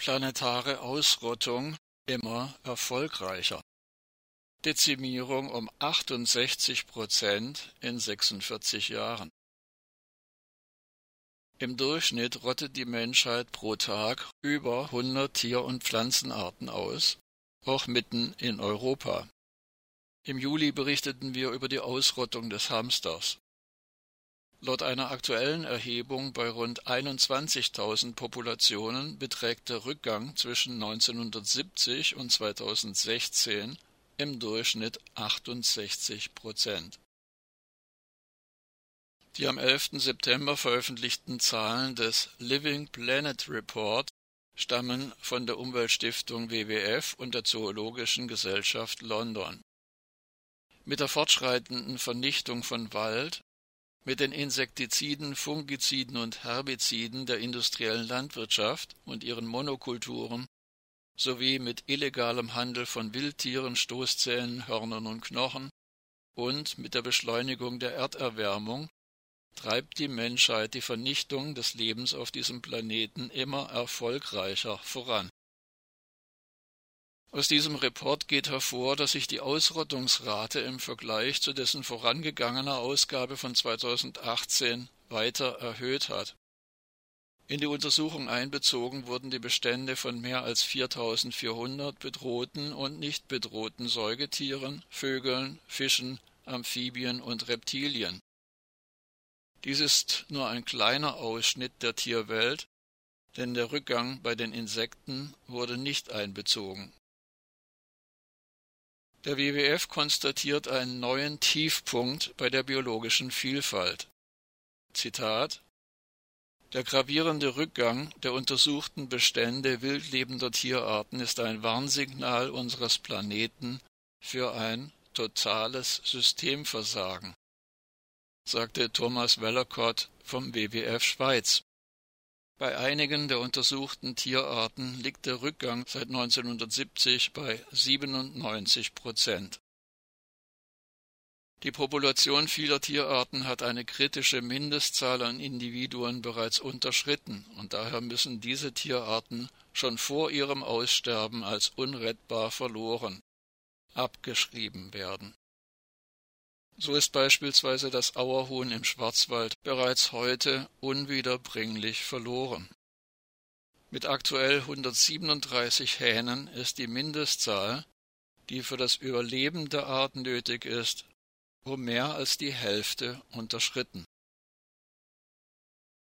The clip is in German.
planetare Ausrottung immer erfolgreicher. Dezimierung um 68 Prozent in 46 Jahren. Im Durchschnitt rottet die Menschheit pro Tag über 100 Tier- und Pflanzenarten aus, auch mitten in Europa. Im Juli berichteten wir über die Ausrottung des Hamsters. Laut einer aktuellen Erhebung bei rund 21.000 Populationen beträgt der Rückgang zwischen 1970 und 2016 im Durchschnitt 68 Prozent. Die am 11. September veröffentlichten Zahlen des Living Planet Report stammen von der Umweltstiftung WWF und der Zoologischen Gesellschaft London. Mit der fortschreitenden Vernichtung von Wald, mit den Insektiziden, Fungiziden und Herbiziden der industriellen Landwirtschaft und ihren Monokulturen sowie mit illegalem Handel von Wildtieren, Stoßzähnen, Hörnern und Knochen und mit der Beschleunigung der Erderwärmung treibt die Menschheit die Vernichtung des Lebens auf diesem Planeten immer erfolgreicher voran. Aus diesem Report geht hervor, dass sich die Ausrottungsrate im Vergleich zu dessen vorangegangener Ausgabe von 2018 weiter erhöht hat. In die Untersuchung einbezogen wurden die Bestände von mehr als 4400 bedrohten und nicht bedrohten Säugetieren, Vögeln, Fischen, Amphibien und Reptilien. Dies ist nur ein kleiner Ausschnitt der Tierwelt, denn der Rückgang bei den Insekten wurde nicht einbezogen. Der WWF konstatiert einen neuen Tiefpunkt bei der biologischen Vielfalt. Zitat der gravierende Rückgang der untersuchten Bestände wildlebender Tierarten ist ein Warnsignal unseres Planeten für ein totales Systemversagen, sagte Thomas Wellercott vom WWF Schweiz. Bei einigen der untersuchten Tierarten liegt der Rückgang seit 1970 bei 97 Prozent. Die Population vieler Tierarten hat eine kritische Mindestzahl an Individuen bereits unterschritten, und daher müssen diese Tierarten schon vor ihrem Aussterben als unrettbar verloren abgeschrieben werden. So ist beispielsweise das Auerhuhn im Schwarzwald bereits heute unwiederbringlich verloren. Mit aktuell 137 Hähnen ist die Mindestzahl, die für das Überleben der Art nötig ist, um mehr als die Hälfte unterschritten